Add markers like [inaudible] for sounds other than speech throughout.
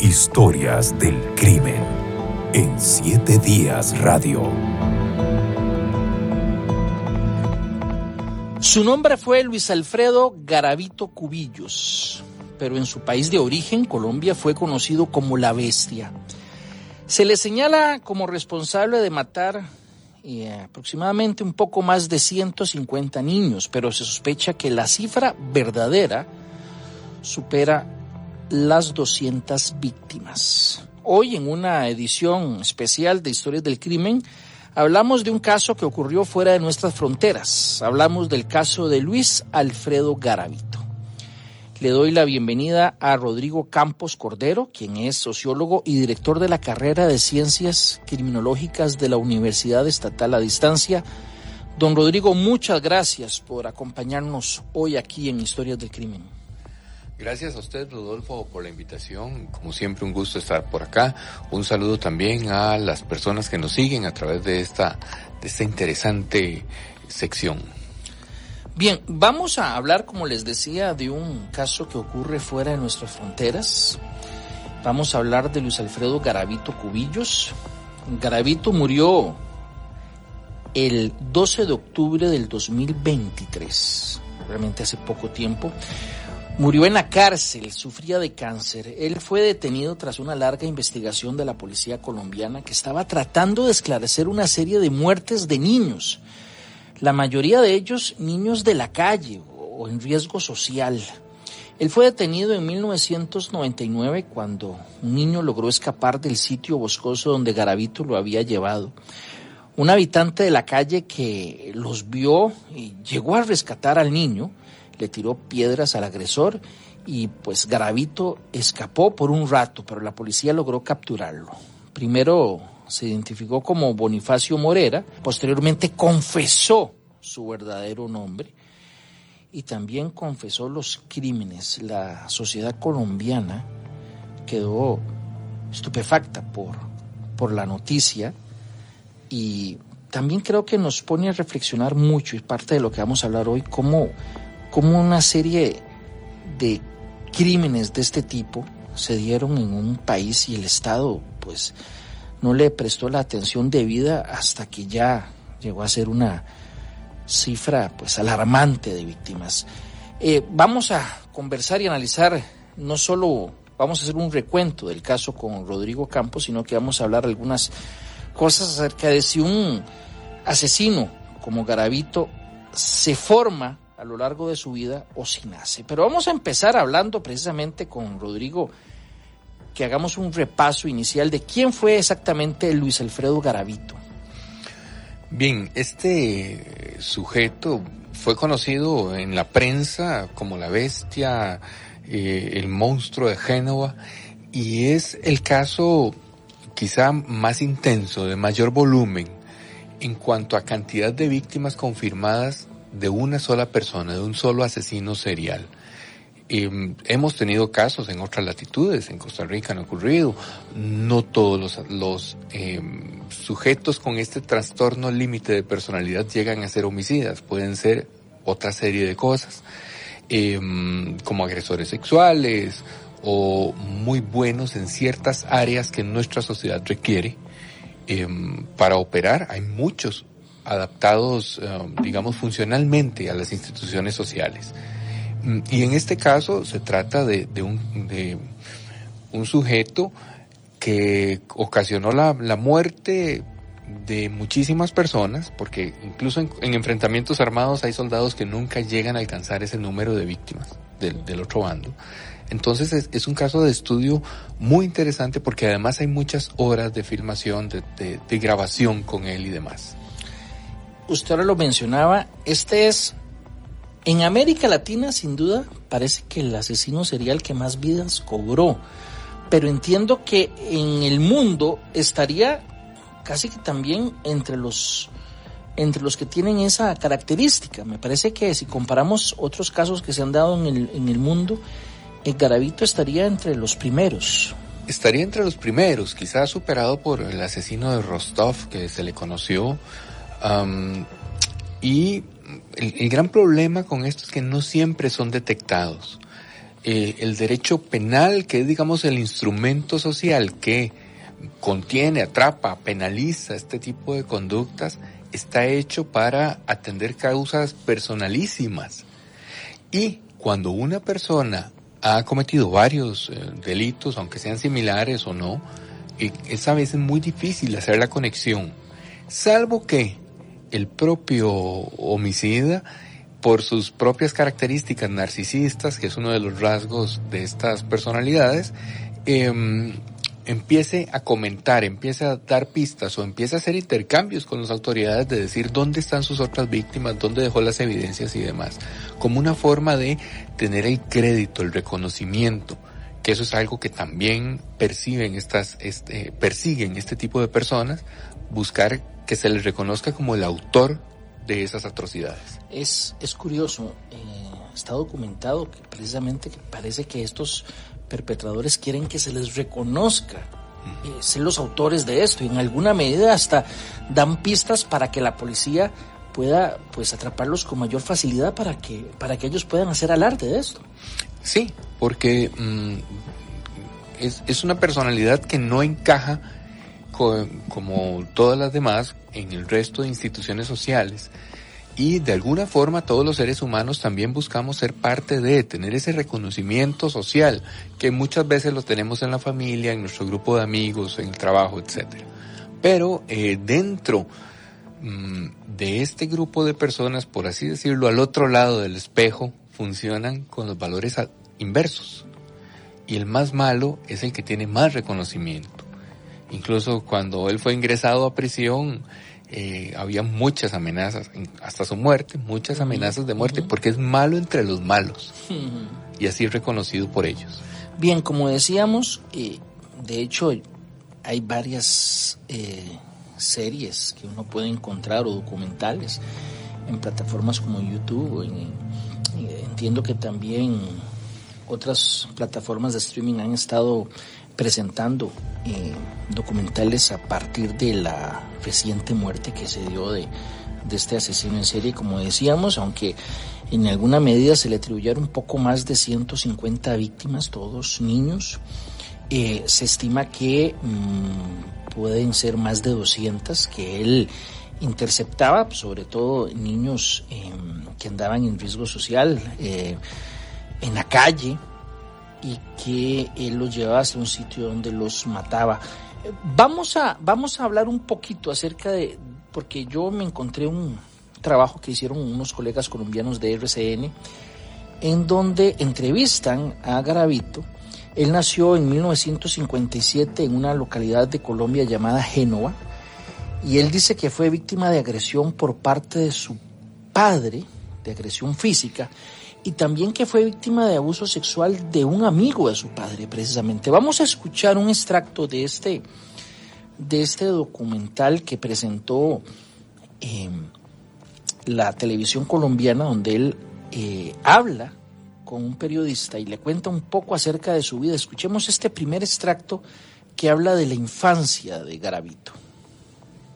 Historias del crimen en Siete Días Radio. Su nombre fue Luis Alfredo Garavito Cubillos, pero en su país de origen, Colombia, fue conocido como la bestia. Se le señala como responsable de matar eh, aproximadamente un poco más de 150 niños, pero se sospecha que la cifra verdadera supera las 200 víctimas. Hoy en una edición especial de Historias del Crimen hablamos de un caso que ocurrió fuera de nuestras fronteras. Hablamos del caso de Luis Alfredo Garavito. Le doy la bienvenida a Rodrigo Campos Cordero, quien es sociólogo y director de la carrera de Ciencias Criminológicas de la Universidad Estatal a Distancia. Don Rodrigo, muchas gracias por acompañarnos hoy aquí en Historias del Crimen. Gracias a usted, Rodolfo, por la invitación. Como siempre, un gusto estar por acá. Un saludo también a las personas que nos siguen a través de esta, de esta interesante sección. Bien, vamos a hablar, como les decía, de un caso que ocurre fuera de nuestras fronteras. Vamos a hablar de Luis Alfredo Garavito Cubillos. Garavito murió el 12 de octubre del 2023, realmente hace poco tiempo. Murió en la cárcel, sufría de cáncer. Él fue detenido tras una larga investigación de la policía colombiana que estaba tratando de esclarecer una serie de muertes de niños la mayoría de ellos niños de la calle o en riesgo social. Él fue detenido en 1999 cuando un niño logró escapar del sitio boscoso donde Garavito lo había llevado. Un habitante de la calle que los vio y llegó a rescatar al niño, le tiró piedras al agresor y pues Garavito escapó por un rato, pero la policía logró capturarlo. Primero se identificó como Bonifacio Morera, posteriormente confesó su verdadero nombre y también confesó los crímenes. La sociedad colombiana quedó estupefacta por, por la noticia y también creo que nos pone a reflexionar mucho y parte de lo que vamos a hablar hoy, cómo, cómo una serie de crímenes de este tipo se dieron en un país y el Estado pues no le prestó la atención debida hasta que ya llegó a ser una cifra pues alarmante de víctimas. Eh, vamos a conversar y analizar, no solo vamos a hacer un recuento del caso con Rodrigo Campos, sino que vamos a hablar algunas cosas acerca de si un asesino como Garavito se forma a lo largo de su vida o si nace. Pero vamos a empezar hablando precisamente con Rodrigo que hagamos un repaso inicial de quién fue exactamente Luis Alfredo Garavito. Bien, este sujeto fue conocido en la prensa como la bestia, eh, el monstruo de Génova, y es el caso quizá más intenso, de mayor volumen, en cuanto a cantidad de víctimas confirmadas de una sola persona, de un solo asesino serial. Em, hemos tenido casos en otras latitudes, en Costa Rica han ocurrido. No todos los, em, sujetos con este trastorno límite de personalidad llegan a ser homicidas, pueden ser otra serie de cosas, em, como agresores sexuales o muy buenos en ciertas áreas que nuestra sociedad requiere para operar. Hay muchos adaptados, digamos, funcionalmente a las instituciones sociales. Mm, y en este caso se trata de, un, de un sujeto que ocasionó la, muerte de muchísimas personas, porque incluso en, enfrentamientos armados hay soldados que nunca llegan a alcanzar ese número de víctimas del, otro bando. Entonces es, un caso de estudio muy interesante porque además hay muchas horas de filmación, de grabación con él y demás. Usted ahora lo mencionaba, este es en América Latina, sin duda, parece que el asesino sería el que más vidas cobró, pero entiendo que en el mundo estaría casi que también entre los entre los que tienen esa característica. Me parece que si comparamos otros casos que se han dado en el, en el mundo, el Garavito estaría entre los primeros. Estaría entre los primeros, quizás superado por el asesino de Rostov que se le conoció. Y el, gran problema con esto es que no siempre son detectados. eh, el derecho penal, que es, digamos, el instrumento social que contiene, atrapa, penaliza este tipo de conductas, está hecho para atender causas personalísimas. Y cuando una persona ha cometido varios eh, delitos, aunque sean similares o no, es a veces muy difícil hacer la conexión, salvo que el propio homicida, por sus propias características narcisistas, que es uno de los rasgos de estas personalidades, eh, empiece a comentar, empiece a dar pistas o empiece a hacer intercambios con las autoridades de decir dónde están sus otras víctimas, dónde dejó las evidencias y demás, como una forma de tener el crédito, el reconocimiento, que eso es algo que también perciben estas, este, persiguen este tipo de personas, buscar que se les reconozca como el autor de esas atrocidades. Es, es curioso, eh, está documentado que precisamente que parece que estos perpetradores quieren que se les reconozca eh, ser los autores de esto y en alguna medida hasta dan pistas para que la policía pueda pues atraparlos con mayor facilidad para que para que ellos puedan hacer alarde de esto. Sí, porque mm, es, es, una personalidad que no encaja como todas las demás en el resto de instituciones sociales y de alguna forma todos los seres humanos también buscamos ser parte de, tener ese reconocimiento social que muchas veces lo tenemos en la familia, en nuestro grupo de amigos, en el trabajo, etc. Pero eh, dentro mm, de este grupo de personas, por así decirlo, al otro lado del espejo, funcionan con los valores inversos. Y el más malo es el que tiene más reconocimiento. Incluso cuando él fue ingresado a prisión, eh, había muchas amenazas, hasta su muerte, muchas amenazas de muerte, porque es malo entre los malos. Y así es reconocido por ellos. Bien, como decíamos, eh, de hecho hay varias eh, series que uno puede encontrar o documentales en plataformas como YouTube. entiendo que también otras plataformas de streaming han estado presentando eh, documentales a partir de la reciente muerte que se dio de, este asesino en serie, como decíamos, aunque en alguna medida se le atribuyeron poco más de 150 víctimas, todos niños. Eh, se estima que mm, pueden ser más de 200 que él interceptaba, sobre todo niños em, que andaban en riesgo social, eh, en la calle, y que él los llevaba hasta un sitio donde los mataba. Vamos a, vamos a hablar un poquito acerca de, porque yo me encontré un trabajo que hicieron unos colegas colombianos de RCN, en donde entrevistan a Garavito. Él nació en 1957 en una localidad de Colombia llamada Génova, y él dice que fue víctima de agresión por parte de su padre, de agresión física, y también que fue víctima de abuso sexual de un amigo de su padre, precisamente. Vamos a escuchar un extracto de este, de este documental que presentó em, la televisión colombiana, donde él eh, habla con un periodista y le cuenta un poco acerca de su vida. Escuchemos este primer extracto que habla de la infancia de Garavito.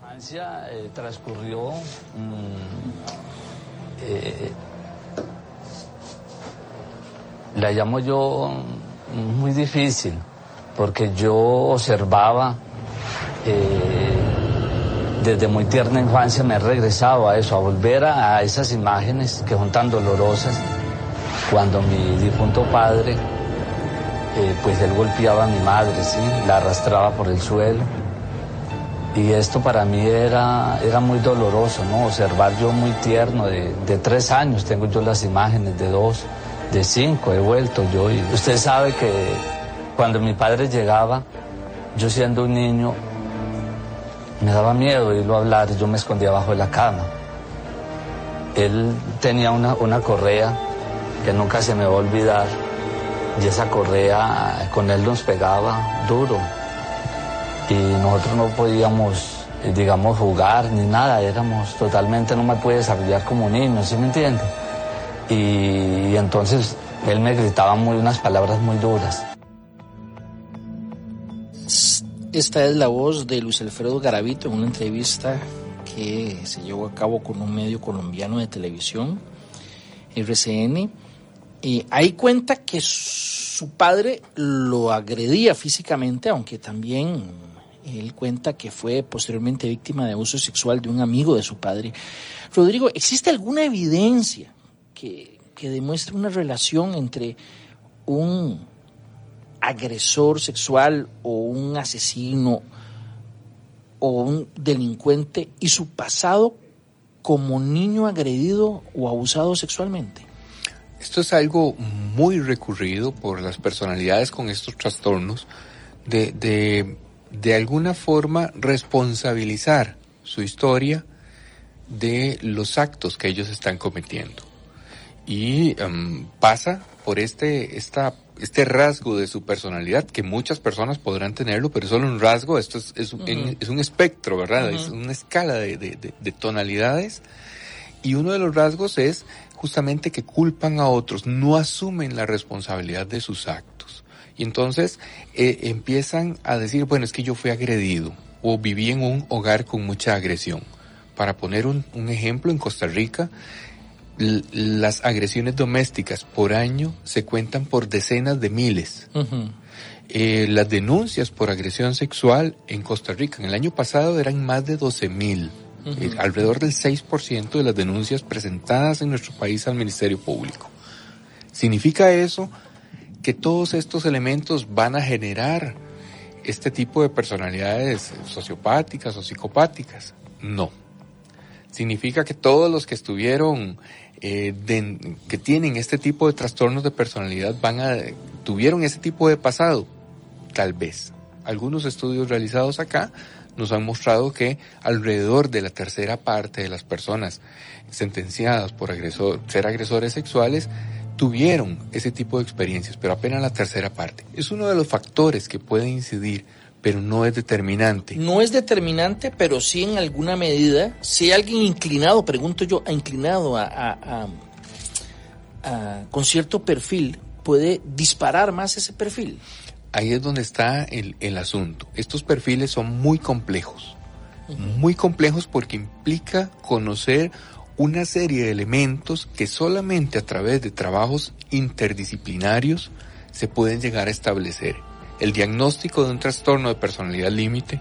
La infancia eh, transcurrió mm, eh, la llamo yo muy difícil, porque yo observaba, eh, desde muy tierna infancia me he regresado a eso, a volver a, esas imágenes que son tan dolorosas, cuando mi difunto padre, eh, pues él golpeaba a mi madre, la arrastraba por el suelo. Y esto para mí era, era muy doloroso, ¿no? Observar yo muy tierno, de tres años, tengo yo las imágenes de dos, de cinco he vuelto yo. Usted sabe que cuando mi padre llegaba, yo siendo un niño, me daba miedo oírlo hablar y yo me escondía abajo de la cama. Él tenía una, una correa que nunca se me va a olvidar y esa correa con él nos pegaba duro y nosotros no podíamos, digamos, jugar ni nada, éramos totalmente, no me puede desarrollar como niño, ¿sí me entiende? Y, entonces él me gritaba muy unas palabras muy duras. Esta es la voz de Luis Alfredo Garavito en una entrevista que se llevó a cabo con un medio colombiano de televisión, RCN, Y ahí cuenta que su padre lo agredía físicamente, aunque también él cuenta que fue posteriormente víctima de abuso sexual de un amigo de su padre. Rodrigo, ¿existe alguna evidencia que, que demuestre una relación entre un agresor sexual o un asesino o un delincuente y su pasado como niño agredido o abusado sexualmente? Esto es algo muy recurrido por las personalidades con estos trastornos de, de, de alguna forma responsabilizar su historia de los actos que ellos están cometiendo. Y um, pasa por este, esta, este rasgo de su personalidad que muchas personas podrán tenerlo, pero es solo un rasgo, esto es, es, un, es un espectro, ¿verdad? Es una escala de, de, de, tonalidades. Y uno de los rasgos es justamente que culpan a otros, no asumen la responsabilidad de sus actos. Y entonces eh, empiezan a decir, bueno, es que yo fui agredido o viví en un hogar con mucha agresión. Para poner un, un ejemplo, en Costa Rica las agresiones domésticas por año se cuentan por decenas de miles. eh, las denuncias por agresión sexual en Costa Rica en el año pasado eran más de 12 mil. eh, alrededor del 6% de las denuncias presentadas en nuestro país al Ministerio Público. ¿Significa eso que todos estos elementos van a generar este tipo de personalidades sociopáticas o psicopáticas? No. Significa que todos los que estuvieron eh, de, que tienen este tipo de trastornos de personalidad van a tuvieron ese tipo de pasado tal vez algunos estudios realizados acá nos han mostrado que alrededor de la tercera parte de las personas sentenciadas por agresor, ser agresores sexuales tuvieron ese tipo de experiencias, pero apenas la tercera parte. Es uno de los factores que puede incidir pero no es determinante. No es determinante, pero sí en alguna medida, si hay alguien inclinado, pregunto yo, inclinado a, a, a, con cierto perfil, puede disparar más ese perfil. Ahí es donde está el, el asunto. Estos perfiles son muy complejos, uh -huh. muy complejos porque implica conocer una serie de elementos que solamente a través de trabajos interdisciplinarios se pueden llegar a establecer. El diagnóstico de un trastorno de personalidad límite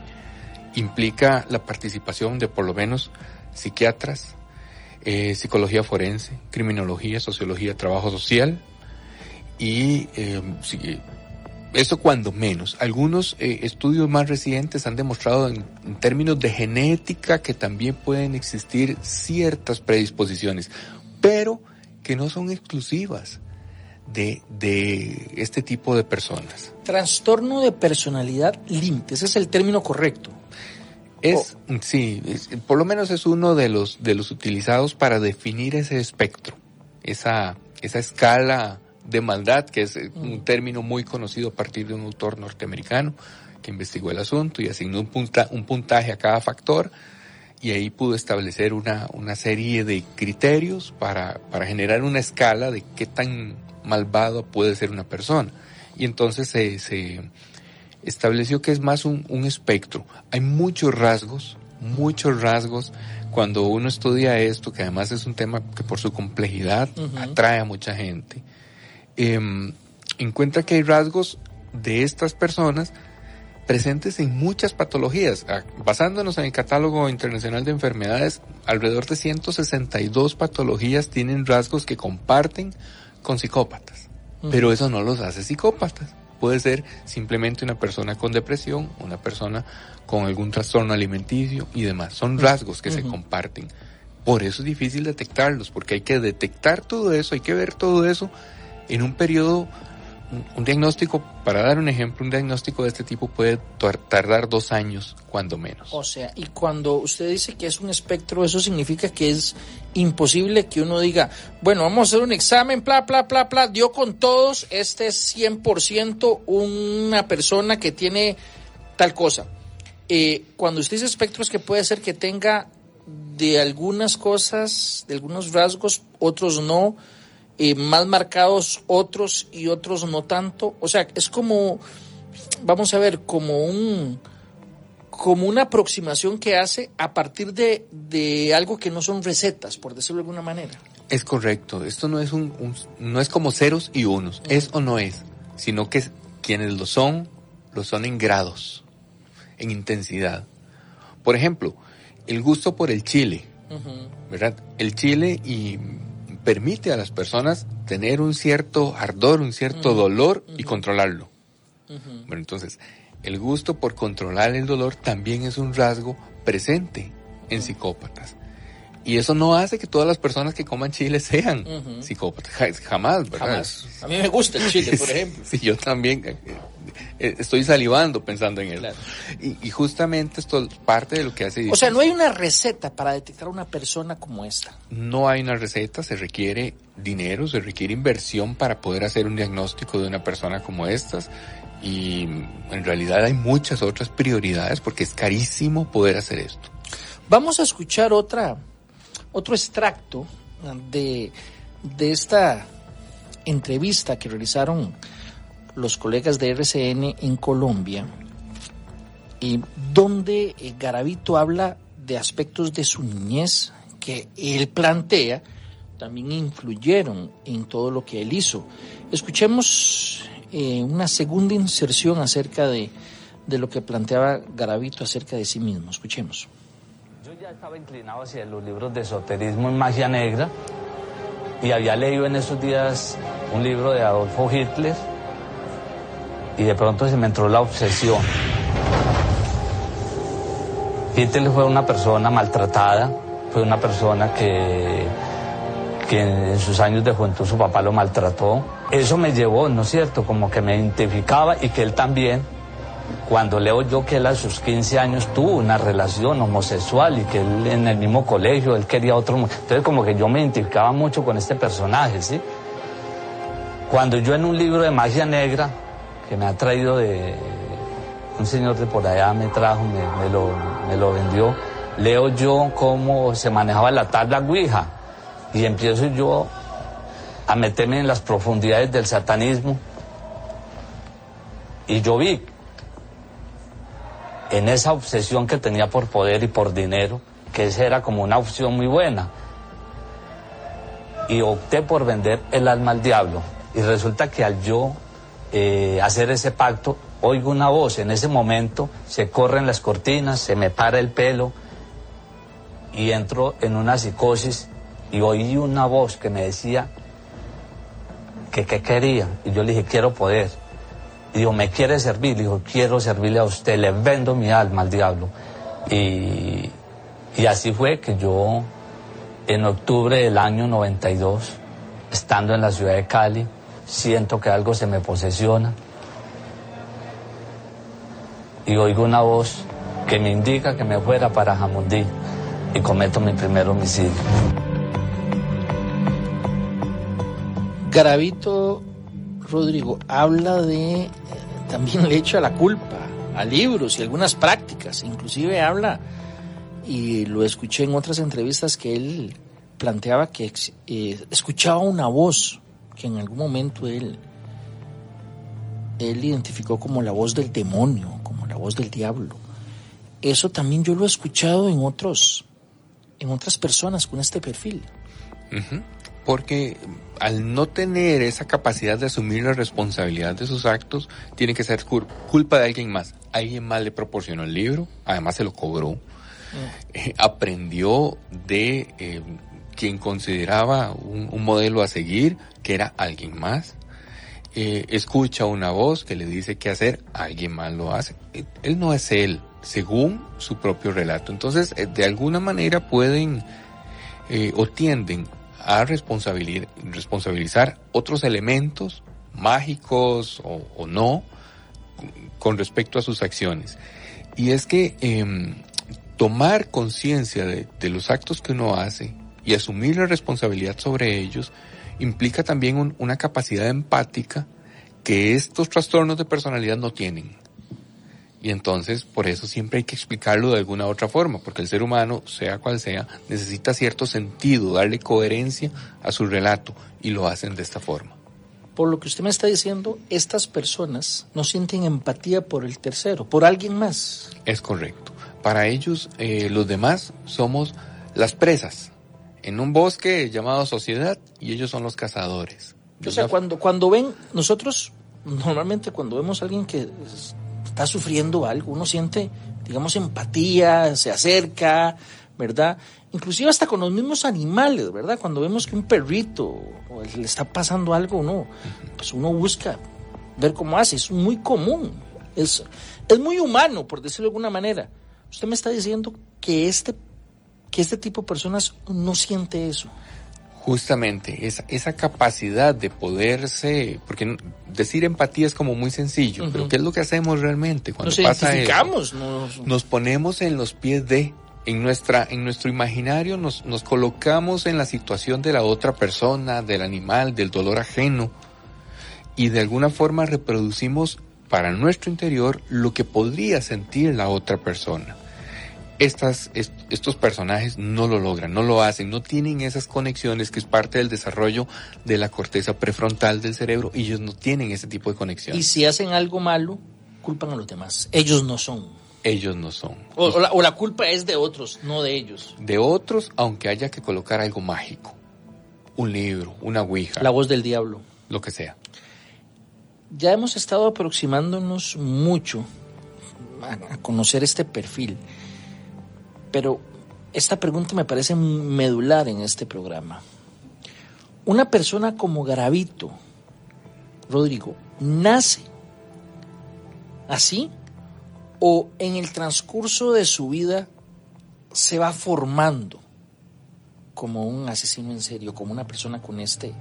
implica la participación de por lo menos psiquiatras, eh, psicología forense, criminología, sociología, trabajo social y eh, eso cuando menos. Algunos eh, estudios más recientes han demostrado en, términos de genética que también pueden existir ciertas predisposiciones, pero que no son exclusivas de, de este tipo de personas. Trastorno de personalidad límite, ese es el término correcto. Es, oh. sí, es, por lo menos es uno de los, de los utilizados para definir ese espectro, esa, esa escala de maldad, que es un término muy conocido a partir de un autor norteamericano que investigó el asunto y asignó un, punta, un puntaje a cada factor y ahí pudo establecer una, una serie de criterios para, para generar una escala de qué tan malvado puede ser una persona. Y entonces se, se estableció que es más un, un, espectro. Hay muchos rasgos, muchos rasgos cuando uno estudia esto, que además es un tema que por su complejidad uh -huh. atrae a mucha gente. Eh, encuentra que hay rasgos de estas personas presentes en muchas patologías. Basándonos en el catálogo internacional de enfermedades, alrededor de 162 patologías tienen rasgos que comparten con psicópatas. Uh -huh. Pero eso no los hace psicópatas. Puede ser simplemente una persona con depresión, una persona con algún trastorno alimenticio y demás. Son rasgos que uh -huh. se comparten. Por eso es difícil detectarlos, porque hay que detectar todo eso, hay que ver todo eso en un periodo un diagnóstico, para dar un ejemplo, un diagnóstico de este tipo puede tardar dos años, cuando menos. O sea, y cuando usted dice que es un espectro, eso significa que es imposible que uno diga, bueno, vamos a hacer un examen, bla, bla, bla, bla, dio con todos, este es 100% una persona que tiene tal cosa. Eh, cuando usted dice espectro es que puede ser que tenga de algunas cosas, de algunos rasgos, otros no, eh, más marcados otros y otros no tanto. O sea, es como, vamos a ver, como un como una aproximación que hace a partir de, de algo que no son recetas, por decirlo de alguna manera. Es correcto. Esto no es un, no es como ceros y unos, es o no es, sino que quienes lo son, lo son en grados, en intensidad. Por ejemplo, el gusto por el chile, ¿verdad? El chile y permite a las personas tener un cierto ardor, un cierto dolor y controlarlo. Bueno, entonces, el gusto por controlar el dolor también es un rasgo presente en psicópatas. Y eso no hace que todas las personas que coman chile sean psicópatas. Jamás, ¿verdad? Jamás. A mí me gusta el chile, [laughs] por ejemplo. Sí, yo también eh, eh, estoy salivando pensando en él. Y, justamente esto es parte de lo que hace... O sea, no hay una receta para detectar a una persona como esta. No hay una receta, se requiere dinero, se requiere inversión para poder hacer un diagnóstico de una persona como estas. Y en realidad hay muchas otras prioridades porque es carísimo poder hacer esto. Vamos a escuchar otra otro extracto de, de esta entrevista que realizaron los colegas de RCN en Colombia, y donde eh, Garavito habla de aspectos de su niñez que él plantea también influyeron en todo lo que él hizo. Escuchemos eh, una segunda inserción acerca de, de lo que planteaba Garavito acerca de sí mismo. Escuchemos estaba inclinado hacia los libros de esoterismo en magia negra y había leído en esos días un libro de Adolfo Hitler y de pronto se me entró la obsesión. Hitler fue una persona maltratada, fue una persona que, que en sus años de juventud su papá lo maltrató. Eso me llevó, ¿no es cierto?, como que me identificaba y que él también cuando leo yo que él a sus 15 años tuvo una relación homosexual y que él en el mismo colegio, él quería otro... Entonces como que yo me identificaba mucho con este personaje, ¿sí? Cuando yo en un libro de magia negra, que me ha traído de... Un señor de por allá me trajo, me, lo, me lo vendió, leo yo cómo se manejaba la tabla Ouija y empiezo yo a meterme en las profundidades del satanismo y yo vi en esa obsesión que tenía por poder y por dinero, que esa era como una opción muy buena. Y opté por vender el alma al diablo. Y resulta que al yo eh, hacer ese pacto, oigo una voz. En ese momento se corren las cortinas, se me para el pelo y entro en una psicosis y oí una voz que me decía que qué quería. Y yo le dije, quiero poder. Y dijo, ¿me quiere servir? Dijo, quiero servirle a usted, le vendo mi alma al diablo. Y, y así fue que yo, en octubre del año 92, estando en la ciudad de Cali, siento que algo se me posesiona y oigo una voz que me indica que me fuera para Jamundí y cometo mi primer homicidio. Gravito Rodrigo, habla de, también le echa la culpa a libros y algunas prácticas, inclusive habla, y lo escuché en otras entrevistas que él planteaba que eh, escuchaba una voz que en algún momento él, él identificó como la voz del demonio, como la voz del diablo. Eso también yo lo he escuchado en otros, en otras personas con este perfil porque al no tener esa capacidad de asumir la responsabilidad de sus actos, tiene que ser culpa de alguien más. Alguien más le proporcionó el libro, además se lo cobró, mm. eh, aprendió de eh, quien consideraba un, modelo a seguir, que era alguien más. Eh, escucha una voz que le dice qué hacer, alguien más lo hace. Él no es él, según su propio relato. Entonces, de alguna manera pueden o tienden a responsabilizar otros elementos mágicos o, no con respecto a sus acciones. Y es que em, tomar conciencia de, los actos que uno hace y asumir la responsabilidad sobre ellos implica también una capacidad empática que estos trastornos de personalidad no tienen. Y entonces, por eso siempre hay que explicarlo de alguna otra forma, porque el ser humano, sea cual sea, necesita cierto sentido, darle coherencia a su relato, y lo hacen de esta forma. Por lo que usted me está diciendo, estas personas no sienten empatía por el tercero, por alguien más. Es correcto. Para ellos, eh, los demás somos las presas en un bosque llamado sociedad y ellos son los cazadores. O sea, cuando, cuando ven, nosotros normalmente cuando vemos a alguien que está sufriendo algo, uno siente, digamos, empatía, se acerca, ¿verdad? Inclusive hasta con los mismos animales, ¿verdad? Cuando vemos que un perrito le está pasando algo, uno, pues uno busca ver cómo hace, es muy común, es, es muy humano, por decirlo de alguna manera. Usted me está diciendo que este, que este tipo de personas no siente eso. Justamente, esa, esa capacidad de poderse, porque decir empatía es como muy sencillo, pero ¿qué es lo que hacemos realmente cuando nos pasa identificamos, nos... nos ponemos en los pies de, en nuestra, en nuestro imaginario nos, nos colocamos en la situación de la otra persona, del animal, del dolor ajeno, y de alguna forma reproducimos para nuestro interior lo que podría sentir la otra persona estas, estos personajes no lo logran, no lo hacen, no tienen esas conexiones que es parte del desarrollo de la corteza prefrontal del cerebro y ellos no tienen ese tipo de conexión. Y si hacen algo malo, culpan a los demás. Ellos no son. Ellos no son. O, la, o la culpa es de otros, no de ellos. De otros, aunque haya que colocar algo mágico. Un libro, una ouija. La voz del diablo. Lo que sea. Ya hemos estado aproximándonos mucho a conocer este perfil. Pero esta pregunta me parece medular en este programa. Una persona como Garavito, Rodrigo, ¿nace así o en el transcurso de su vida se va formando como un asesino en serio, como una persona con este,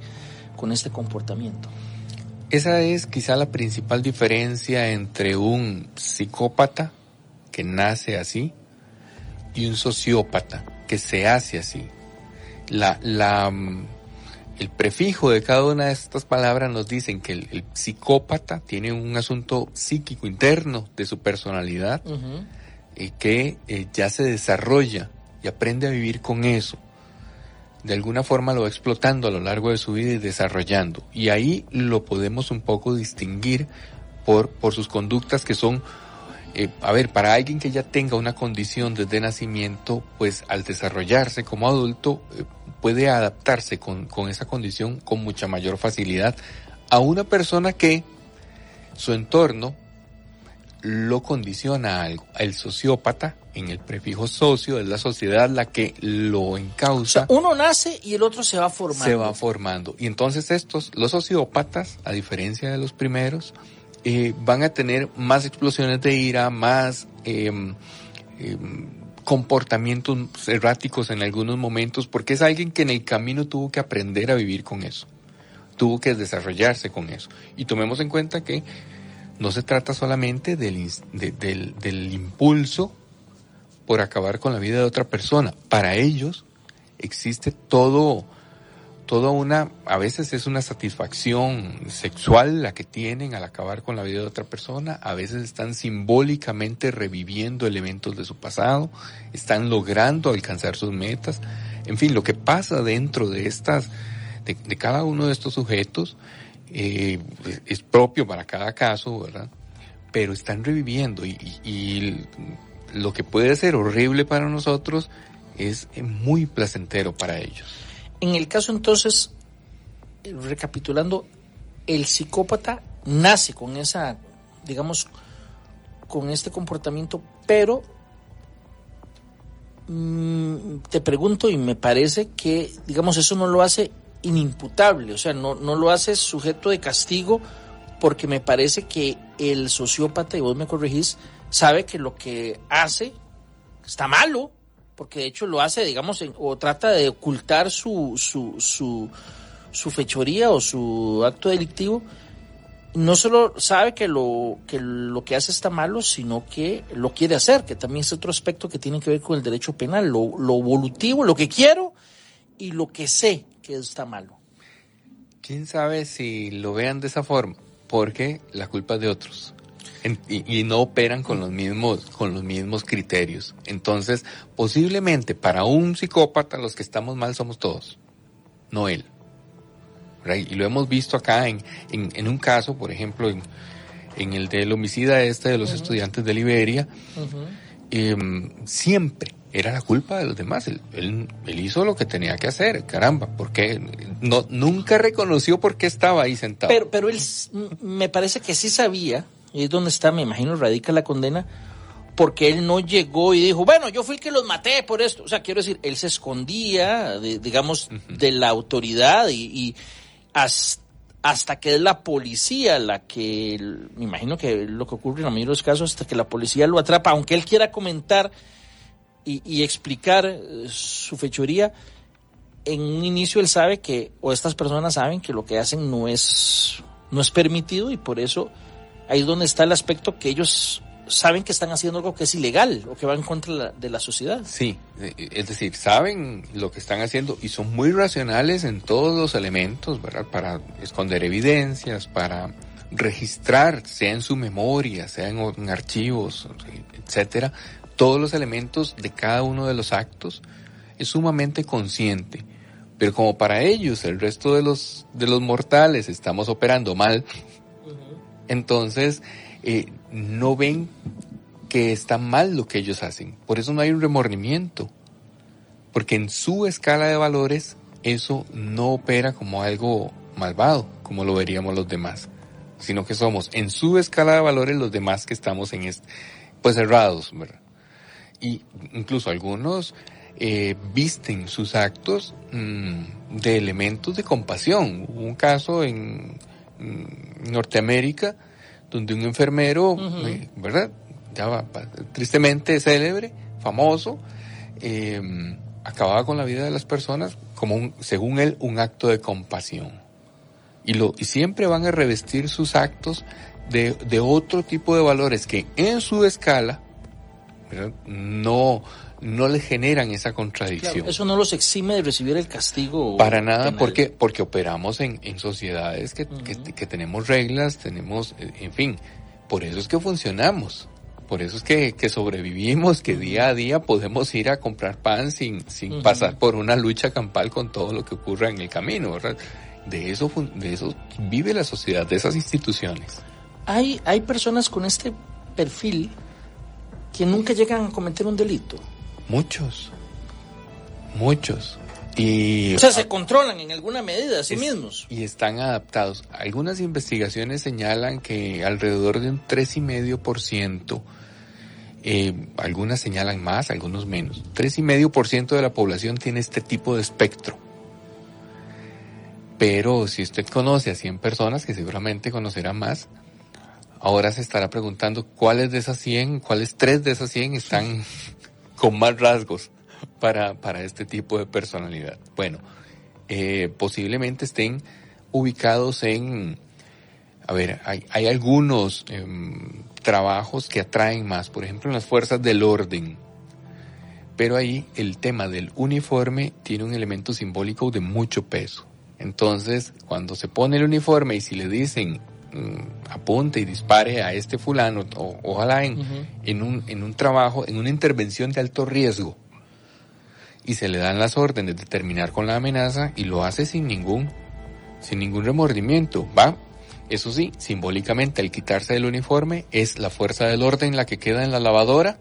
con este comportamiento? Esa es quizá la principal diferencia entre un psicópata que nace así y un sociópata que se hace así. La, la, mm, el prefijo de cada una de estas palabras nos dicen que el, psicópata tiene un asunto psíquico interno de su personalidad y que eh, ya se desarrolla y aprende a vivir con eso. De alguna forma lo va explotando a lo largo de su vida y desarrollando. Y ahí lo podemos un poco distinguir por, por sus conductas que son eh, a ver, para alguien que ya tenga una condición desde nacimiento, pues al desarrollarse como adulto eh, puede adaptarse con, con, esa condición con mucha mayor facilidad a una persona que su entorno lo condiciona a algo. El sociópata, en el prefijo socio, es la sociedad la que lo encausa. uno nace y el otro se va formando. Se va formando. Y entonces estos, los sociópatas, a diferencia de los primeros, eh, van a tener más explosiones de ira, más em, em, comportamientos erráticos en algunos momentos, porque es alguien que en el camino tuvo que aprender a vivir con eso, tuvo que desarrollarse con eso. Y tomemos en cuenta que no se trata solamente del, del, del impulso por acabar con la vida de otra persona. Para ellos existe todo toda una, a veces es una satisfacción sexual la que tienen al acabar con la vida de otra persona, a veces están simbólicamente reviviendo elementos de su pasado, están logrando alcanzar sus metas, en fin, lo que pasa dentro de estas, de, cada uno de estos sujetos, eh, es propio para cada caso, ¿verdad? Pero están reviviendo y, y lo que puede ser horrible para nosotros es muy placentero para ellos. En el caso entonces, recapitulando, el psicópata nace con esa, digamos, con este comportamiento, pero mm, te pregunto y me parece que, digamos, eso no lo hace inimputable, o sea, no, no lo hace sujeto de castigo porque me parece que el sociópata, y vos me corregís, sabe que lo que hace está malo, porque de hecho lo hace, digamos, o trata de ocultar su, su, su, su fechoría o su acto delictivo, no solo sabe que lo, que lo que hace está malo, sino que lo quiere hacer, que también es otro aspecto que tiene que ver con el derecho penal, lo, lo volutivo, lo que quiero y lo que sé que está malo. ¿Quién sabe si lo vean de esa forma? Porque la culpa es de otros y, no operan con los mismos con los mismos criterios. Entonces, posiblemente para un psicópata los que estamos mal somos todos, no él. Y lo hemos visto acá en, en, un caso, por ejemplo, en, en, el del homicida este de los estudiantes de Liberia. Em, siempre, era la culpa de los demás. Él, él, hizo lo que tenía que hacer, caramba, porque no, nunca reconoció por qué estaba ahí sentado. Pero, pero él me parece que sí sabía, es donde está, me imagino, radica la condena, porque él no llegó y dijo, bueno, yo fui el que los maté por esto. O sea, quiero decir, él se escondía, digamos, de la autoridad y, y hasta hasta que es la policía la que, me imagino que lo que ocurre en la mayoría de los casos, hasta que la policía lo atrapa, aunque él quiera comentar y, explicar eh, su fechoría, en un inicio él sabe que, o estas personas saben que lo que hacen no es, no es permitido y por eso ahí es donde está el aspecto que ellos saben que están haciendo algo que es ilegal o que va en contra de la, sociedad. Sí, eh, es decir, saben lo que están haciendo y son muy racionales en todos los elementos, ¿verdad? Para esconder evidencias, para registrar, sea en su memoria, sea en, archivos, etcétera, todos los elementos de cada uno de los actos, es sumamente consciente. Pero como para ellos, el resto de los, de los mortales, estamos operando mal, entonces eh, no ven que está mal lo que ellos hacen. Por eso no hay un remordimiento. Porque en su escala de valores eso no opera como algo malvado, como lo veríamos los demás. Sino que somos en su escala de valores los demás que estamos en este, pues cerrados, ¿verdad? Y incluso algunos eh, visten sus actos mm, de elementos de compasión. Hubo un caso en Norteamérica donde un enfermero, eh, ¿verdad? Ya va, tristemente célebre, famoso, em, acababa con la vida de las personas como un, según él, un acto de compasión. Y, lo, y siempre van a revestir sus actos de, de otro tipo de valores que en su escala no no le generan esa contradicción. eso no los exime de recibir el castigo. Para nada, porque porque operamos en, en sociedades que, que, tenemos reglas, tenemos, eh, en fin, por eso es que funcionamos. Por eso es que, que sobrevivimos, que día a día podemos ir a comprar pan sin, sin pasar por una lucha campal con todo lo que ocurra en el camino, ¿verdad? De eso, de eso vive la sociedad, de esas instituciones. Hay, hay personas con este perfil que nunca llegan a cometer un delito. Muchos, muchos. Y, o sea, se controlan en alguna medida a sí mismos. Y están adaptados. Algunas investigaciones señalan que alrededor de un 3,5%, eh, algunas señalan más, algunos menos, 3,5% de la población tiene este tipo de espectro. Pero si usted conoce a 100 personas, que seguramente conocerá más, ahora se estará preguntando cuáles de esas 100, cuáles tres de esas 100 están [laughs] con más rasgos para, para este tipo de personalidad. Bueno, eh, posiblemente estén ubicados en, a ver, hay, algunos em, trabajos que atraen más, por ejemplo en las fuerzas del orden, pero ahí el tema del uniforme tiene un elemento simbólico de mucho peso. Entonces, cuando se pone el uniforme y si le dicen apunte y dispare a este fulano, o, ojalá en, en, un, en un trabajo, en una intervención de alto riesgo, y se le dan las órdenes de terminar con la amenaza y lo hace sin ningún, sin ningún remordimiento, ¿va? Eso sí, simbólicamente al quitarse el uniforme es la fuerza del orden la que queda en la lavadora,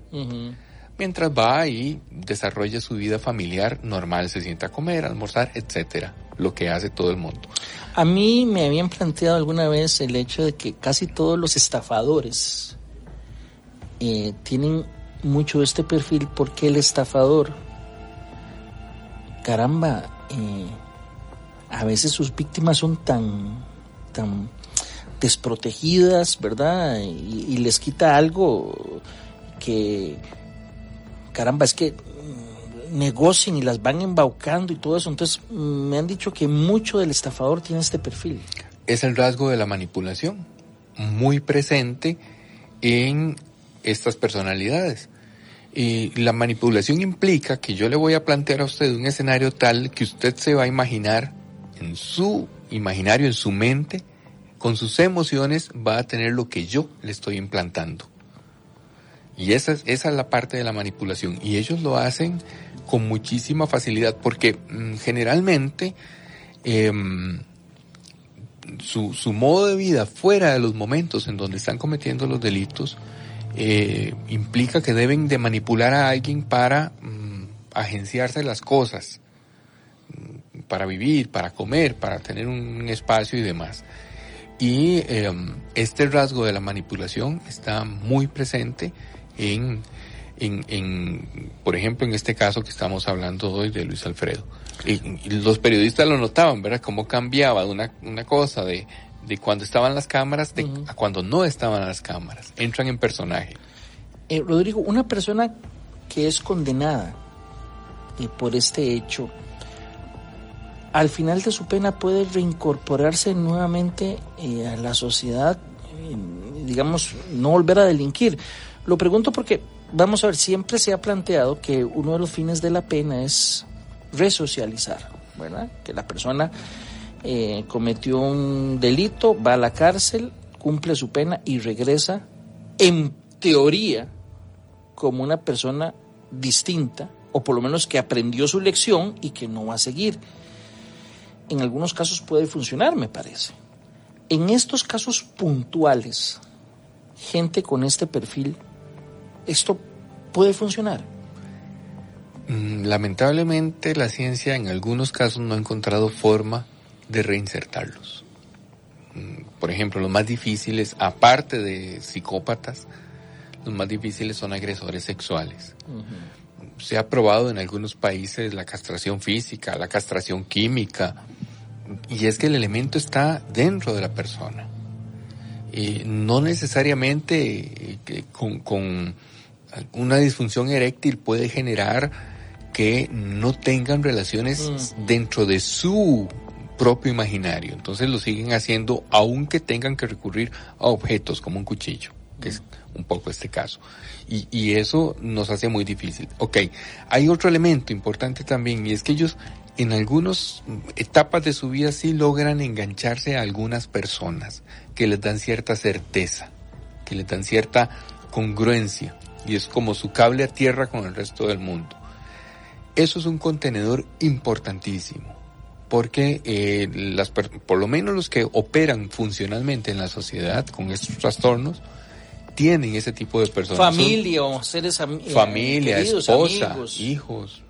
mientras va y desarrolla su vida familiar normal, se sienta a comer, almorzar, etcétera, lo que hace todo el mundo. A mí me habían planteado alguna vez el hecho de que casi todos los estafadores eh, tienen mucho este perfil porque el estafador, caramba, eh, a veces sus víctimas son tan, tan desprotegidas, ¿verdad? y les quita algo que, caramba, es que negocien y las van embaucando y todo eso. Entonces, me han dicho que mucho del estafador tiene este perfil. Es el rasgo de la manipulación, muy presente en estas personalidades. Y la manipulación implica que yo le voy a plantear a usted un escenario tal que usted se va a imaginar en su imaginario, en su mente, con sus emociones, va a tener lo que yo le estoy implantando. Y esa es, esa es la parte de la manipulación. Y ellos lo hacen con muchísima facilidad porque mm, generalmente em, su, su, modo de vida fuera de los momentos en donde están cometiendo los delitos eh, implica que deben de manipular a alguien para mm, agenciarse las cosas mm, para vivir, para comer, para tener un espacio y demás. Y em, este rasgo de la manipulación está muy presente en, en, en, por ejemplo, en este caso que estamos hablando hoy de Luis Alfredo. Y, los periodistas lo notaban, ¿verdad? Cómo cambiaba una, una cosa de, de cuando estaban las cámaras a cuando no estaban las cámaras. Entran en personaje. Eh, Rodrigo, una persona que es condenada eh, por este hecho, al final de su pena puede reincorporarse nuevamente eh, a la sociedad, digamos, no volver a delinquir. Lo pregunto porque, vamos a ver, siempre se ha planteado que uno de los fines de la pena es resocializar, ¿verdad? Que la persona eh, cometió un delito, va a la cárcel, cumple su pena y regresa, en teoría, como una persona distinta, o por lo menos que aprendió su lección y que no va a seguir. En algunos casos puede funcionar, me parece. En estos casos puntuales, gente con este perfil, esto puede funcionar. Mm, lamentablemente la ciencia en algunos casos no ha encontrado forma de reinsertarlos. Mm, por ejemplo, los más difíciles, aparte de psicópatas, los más difíciles son agresores sexuales. Se ha probado en algunos países la castración física, la castración química, y es que el elemento está dentro de la persona. Y no necesariamente eh, con, con una disfunción eréctil puede generar que no tengan relaciones mm. dentro de su propio imaginario. Entonces lo siguen haciendo aunque tengan que recurrir a objetos como un cuchillo, que es un poco este caso. Y, y eso nos hace muy difícil. Ok, hay otro elemento importante también y es que ellos en algunas etapas de su vida sí logran engancharse a algunas personas que les dan cierta certeza, que les dan cierta congruencia y es como su cable a tierra con el resto del mundo. Eso es un contenedor importantísimo porque eh, las, por lo menos los que operan funcionalmente en la sociedad con estos trastornos tienen ese tipo de personas. Familia o seres amigos. Familia, esposa, hijos,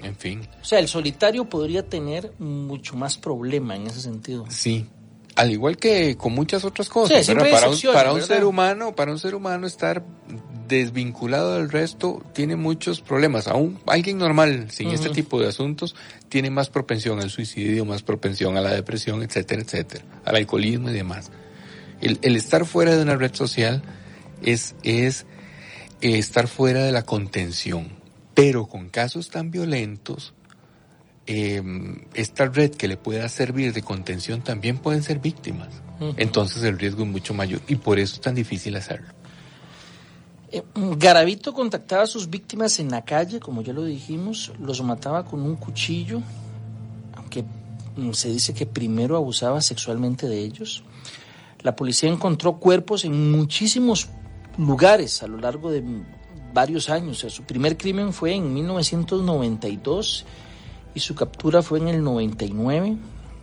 en fin. O sea, el solitario podría tener mucho más problema en ese sentido. Sí, al igual que con muchas otras cosas. para, un, para un ser humano, para un ser humano estar desvinculado del resto tiene muchos problemas. Aún alguien normal sin este tipo de asuntos tiene más propensión al suicidio, más propensión a la depresión, etcétera, etcétera, al alcoholismo y demás. El, el estar fuera de una red social es, es eh, estar fuera de la contención. Pero con casos tan violentos, eh, esta red que le pueda servir de contención también pueden ser víctimas. Entonces el riesgo es mucho mayor y por eso es tan difícil hacerlo. Garavito contactaba a sus víctimas en la calle, como ya lo dijimos, los mataba con un cuchillo, aunque se dice que primero abusaba sexualmente de ellos. La policía encontró cuerpos en muchísimos lugares a lo largo de varios años. su primer crimen fue en 1992 y su captura fue en el 99.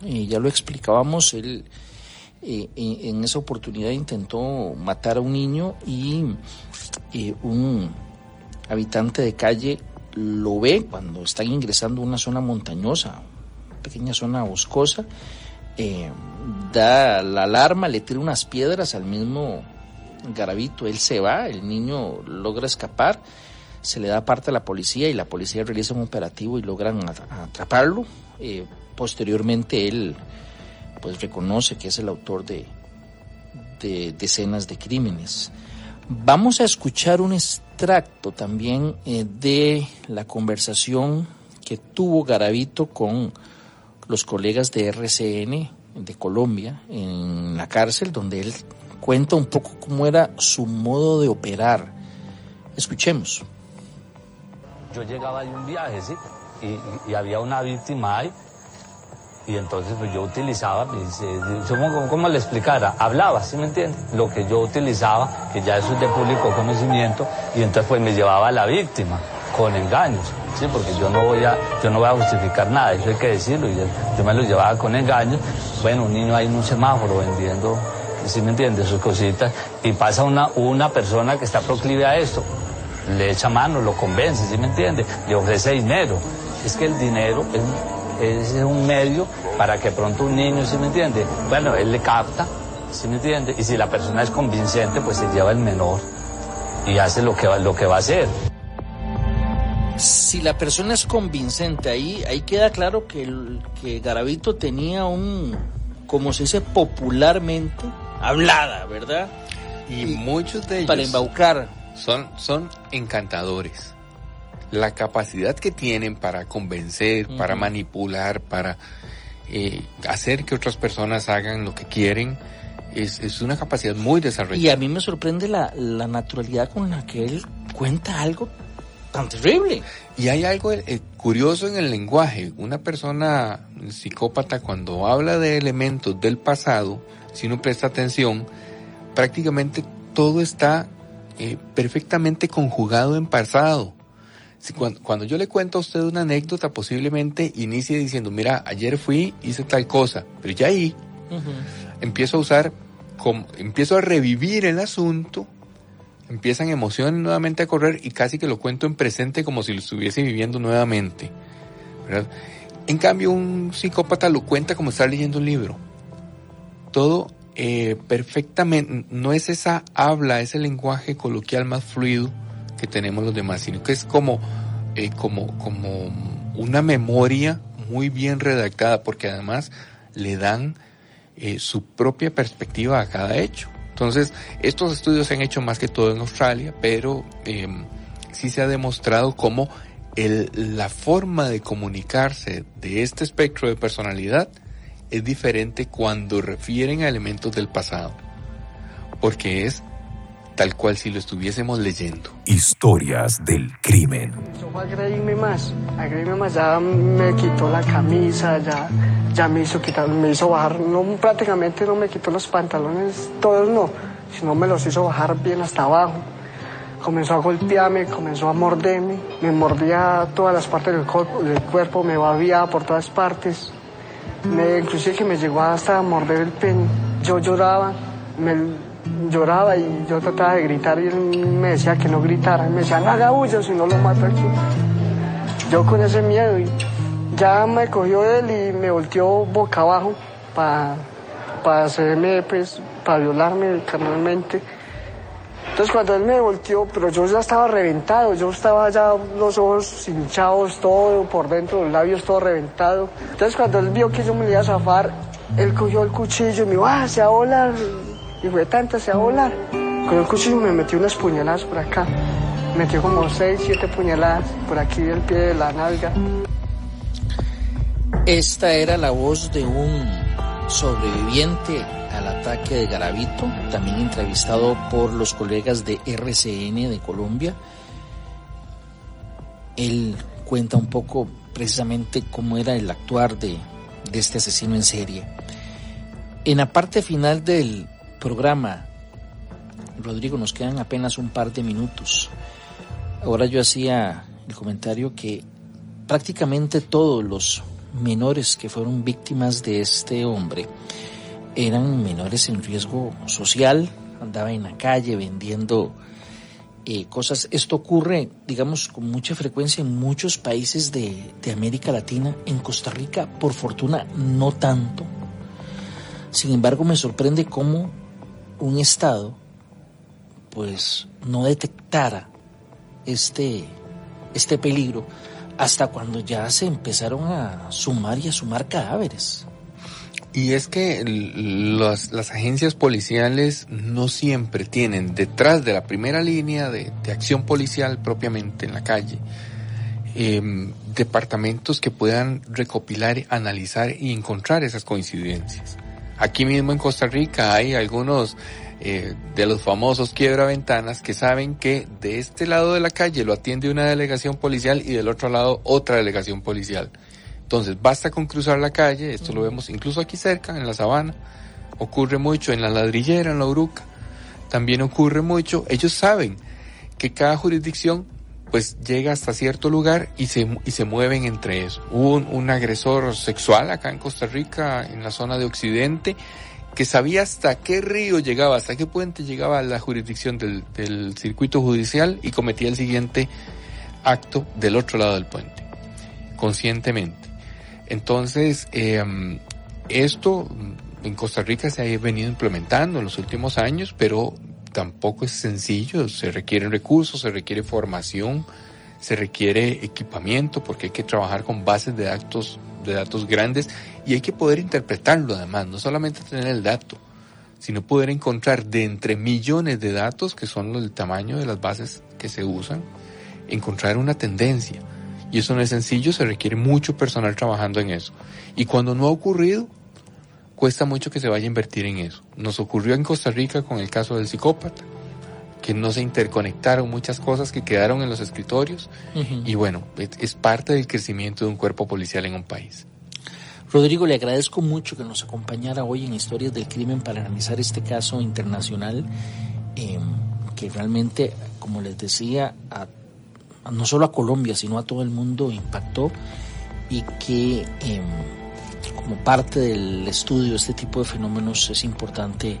Eh, ya lo explicábamos, él eh, en esa oportunidad intentó matar a un niño y un habitante de calle lo ve cuando están ingresando a una zona montañosa, pequeña zona boscosa, eh, da la alarma, le tira unas piedras al mismo garabito, él se va, el niño logra escapar, se le da parte a la policía y la policía realiza un operativo y logran atraparlo. Eh, posteriormente él pues reconoce que es el autor de, de decenas de crímenes. Vamos a escuchar un extracto también eh, de la conversación que tuvo Garavito con los colegas de RCN de Colombia en la cárcel, donde él cuenta un poco cómo era su modo de operar. Escuchemos. Yo llegaba de un viaje, ¿sí? Y, y había una víctima ahí y entonces pues yo utilizaba, pues, eh, ¿cómo, le explicara? Hablaba, ¿sí me entiende? Lo que yo utilizaba, que ya eso es de público conocimiento, y entonces pues me llevaba a la víctima con engaños, ¿sí? Porque yo no voy a, yo no voy a justificar nada, eso hay que decirlo, y yo me lo llevaba con engaños. Bueno, un niño ahí en un semáforo vendiendo, ¿sí me entiende? Sus cositas, y pasa una, una persona que está proclive a esto, le echa mano, lo convence, ¿sí me entiende? Le ofrece dinero. Es que el dinero es, es un medio para que pronto un niño, ¿sí me entiende? Bueno, él le capta, ¿sí me entiende? Y si la persona es convincente, pues se lleva el menor y hace lo que va, lo que va a hacer. Si la persona es convincente, ahí, ahí queda claro que, el, que Garavito tenía un, como se dice popularmente, hablada, ¿verdad? Y, muchos de ellos Para embaucar. son, son encantadores. La capacidad que tienen para convencer, para manipular, para eh, hacer que otras personas hagan lo que quieren, es, es una capacidad muy Y desarrollada. a mí me sorprende la, la naturalidad con la que él cuenta algo tan terrible. Y hay algo eh, curioso en el lenguaje. Una persona psicópata cuando habla de elementos del pasado, si uno presta atención, prácticamente todo está eh, perfectamente conjugado en pasado. Si cuando, cuando yo le cuento a usted una anécdota, posiblemente inicie diciendo, mira, ayer fui, hice tal cosa, pero ya ahí empiezo a usar, como, empiezo a revivir el asunto, empiezan emociones nuevamente a correr y casi que lo cuento en presente como si lo estuviese viviendo nuevamente. ¿verdad? En cambio, un psicópata lo cuenta como estar leyendo un libro. Todo eh, perfectamente, no es esa habla, ese lenguaje coloquial más fluido que tenemos los demás, sino que es como, eh, como, como una memoria muy bien redactada, porque además le dan eh, su propia perspectiva a cada hecho. Entonces, estos estudios se han hecho más que todo en Australia, pero eh, sí se ha demostrado cómo el, la forma de comunicarse de este espectro de personalidad es diferente cuando refieren a elementos del pasado, porque es tal cual si lo estuviésemos leyendo. Historias del crimen. Eso fue agredirme más, agredirme más, ya me quitó la camisa, ya, ya me hizo quitar, me hizo bajar, no, prácticamente no me quitó los pantalones, todos no, sino me los hizo bajar bien hasta abajo. Comenzó a golpearme, comenzó a morderme, me mordía todas las partes del cuerpo, del cuerpo me babía por todas partes. Me, inclusive que me llegó hasta a morder el pene. Yo lloraba, me lloraba y yo trataba de gritar y él me decía que no gritara. Me decía, no haga bulla, si no lo mato aquí. Yo con ese miedo y ya me cogió él y me volteó boca abajo para hacerme, pues, para violarme carnalmente. Entonces cuando él me volteó, pero yo ya estaba reventado, yo estaba ya los ojos hinchados, todo por dentro, los labios todo reventado. Entonces cuando él vio que yo me iba a zafar, él cogió el cuchillo y me dijo, ah, se va a volar. Y fue tanta, se a volar. Con el cuchillo me metió unas puñaladas por acá. Metió como seis, siete puñaladas por aquí del pie de la nalga. Esta era la voz de un sobreviviente al ataque de Garavito, también entrevistado por los colegas de RCN de Colombia. Él cuenta un poco precisamente cómo era el actuar de, de este asesino en serie. En la parte final del programa, Rodrigo, nos quedan apenas un par de minutos. Ahora yo hacía el comentario que prácticamente todos los menores que fueron víctimas de este hombre eran menores en riesgo social, andaba en la calle vendiendo eh, cosas. Esto ocurre, digamos, con mucha frecuencia en muchos países de, de América Latina. En Costa Rica, por fortuna, no tanto. Sin embargo, me sorprende cómo un Estado, pues, no detectara este, este peligro hasta cuando ya se empezaron a sumar y a sumar cadáveres. Y es que las agencias policiales no siempre tienen detrás de la primera línea de, acción policial propiamente en la calle eh, departamentos que puedan recopilar, analizar y encontrar esas coincidencias. Aquí mismo en Costa Rica hay algunos eh, de los famosos quiebra ventanas que saben que de este lado de la calle lo atiende una delegación policial y del otro lado otra delegación policial. Entonces basta con cruzar la calle, esto lo vemos incluso aquí cerca, en la sabana, ocurre mucho en la ladrillera, en la uruca, también ocurre mucho, ellos saben que cada jurisdicción pues llega hasta cierto lugar y se, y se mueven entre eso. Hubo un, un agresor sexual acá en Costa Rica, en la zona de Occidente, que sabía hasta qué río llegaba, hasta qué puente llegaba a la jurisdicción del, del circuito judicial y cometía el siguiente acto del otro lado del puente, conscientemente. Entonces, eh, esto en Costa Rica se ha venido implementando en los últimos años, pero tampoco es sencillo, se requieren recursos, se requiere formación, se requiere equipamiento porque hay que trabajar con bases de datos, de datos grandes y hay que poder interpretarlo además, no solamente tener el dato, sino poder encontrar de entre millones de datos, que son el tamaño de las bases que se usan, encontrar una tendencia. Y eso no es sencillo, se requiere mucho personal trabajando en eso. Y cuando no ha ocurrido, cuesta mucho que se vaya a invertir en eso. Nos ocurrió en Costa Rica con el caso del psicópata, que no se interconectaron muchas cosas que quedaron en los escritorios y bueno, es, parte del crecimiento de un cuerpo policial en un país. Rodrigo, le agradezco mucho que nos acompañara hoy en Historias del Crimen para analizar este caso internacional em, que realmente, como les decía, no solo a Colombia, sino a todo el mundo impactó y que em, como parte del estudio de este tipo de fenómenos es importante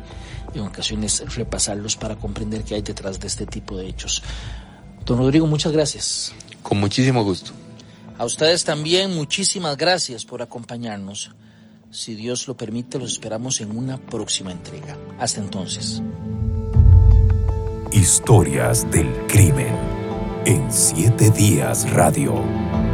en ocasiones repasarlos para comprender qué hay detrás de este tipo de hechos. Don Rodrigo, muchas gracias. Con muchísimo gusto. A ustedes también muchísimas gracias por acompañarnos. Si Dios lo permite, los esperamos en una próxima entrega. Hasta entonces. Historias del crimen en siete días radio.